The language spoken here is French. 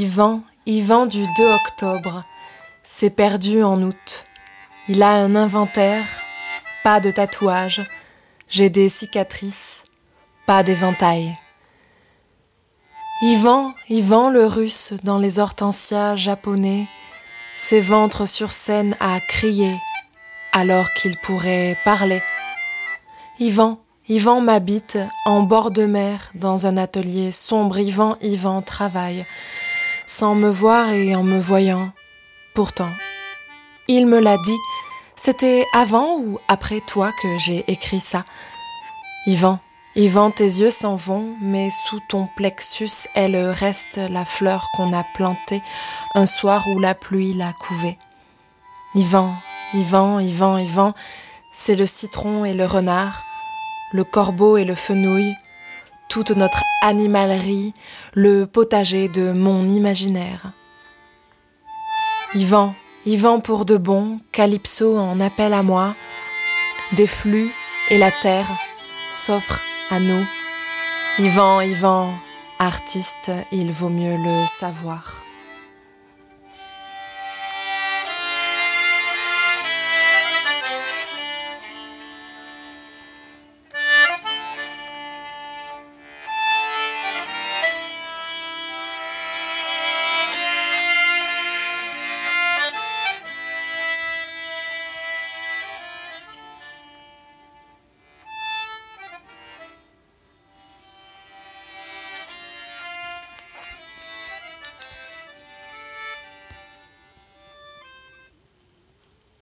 Yvan, Yvan du 2 octobre, s'est perdu en août. Il a un inventaire, pas de tatouage, j'ai des cicatrices, pas d'éventail. Yvan, Yvan le russe dans les hortensias japonais, ses ventres sur scène à crier alors qu'il pourrait parler. Yvan, Yvan m'habite en bord de mer dans un atelier sombre. Yvan, Yvan travaille sans me voir et en me voyant. Pourtant, il me l'a dit. C'était avant ou après toi que j'ai écrit ça. Yvan, Yvan, tes yeux s'en vont, mais sous ton plexus, elle reste la fleur qu'on a plantée un soir où la pluie l'a couvée. Yvan, Yvan, Yvan, Yvan, c'est le citron et le renard, le corbeau et le fenouil, toute notre animalerie, le potager de mon imaginaire. Yvan, Yvan pour de bon, Calypso en appelle à moi, des flux et la terre s'offrent à nous. Yvan, Yvan, artiste, il vaut mieux le savoir.